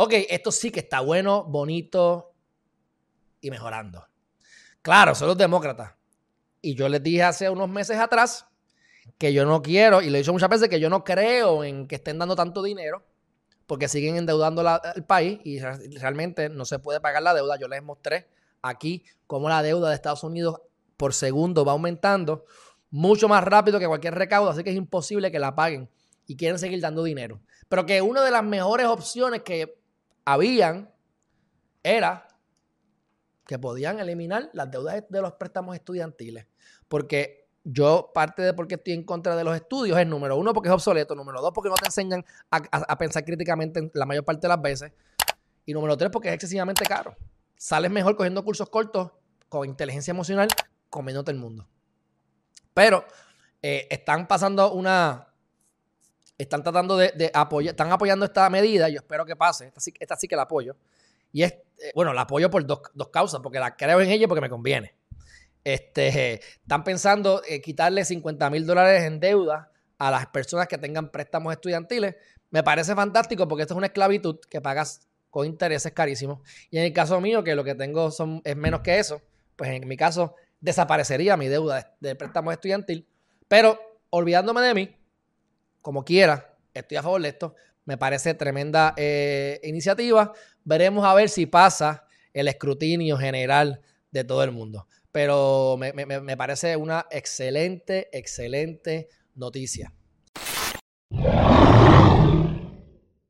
ok, esto sí que está bueno, bonito y mejorando. Claro, son los demócratas. Y yo les dije hace unos meses atrás que yo no quiero, y lo he dicho muchas veces, que yo no creo en que estén dando tanto dinero porque siguen endeudando el país y realmente no se puede pagar la deuda. Yo les mostré aquí cómo la deuda de Estados Unidos por segundo va aumentando mucho más rápido que cualquier recaudo, así que es imposible que la paguen y quieren seguir dando dinero. Pero que una de las mejores opciones que habían era que podían eliminar las deudas de los préstamos estudiantiles. Porque yo, parte de por qué estoy en contra de los estudios es, número uno, porque es obsoleto, número dos, porque no te enseñan a, pensar críticamente la mayor parte de las veces, y número tres, porque es excesivamente caro. Sales mejor cogiendo cursos cortos con inteligencia emocional, comiéndote el mundo. Pero eh, están pasando una... Están tratando de, apoyar, están apoyando esta medida, yo espero que pase, esta sí, esta sí que la apoyo. Y es, eh, bueno, la apoyo por dos, dos causas, porque la creo en ella porque me conviene. Este, están pensando eh, quitarle 50 mil dólares en deuda a las personas que tengan préstamos estudiantiles. Me parece fantástico porque esto es una esclavitud que pagas con intereses carísimos. Y en el caso mío, que lo que tengo son, es menos que eso, pues en mi caso desaparecería mi deuda de, préstamo estudiantil. Pero olvidándome de mí, como quiera, estoy a favor de esto. Me parece tremenda eh, iniciativa. Veremos a ver si pasa el escrutinio general de todo el mundo pero me, parece una excelente, excelente noticia.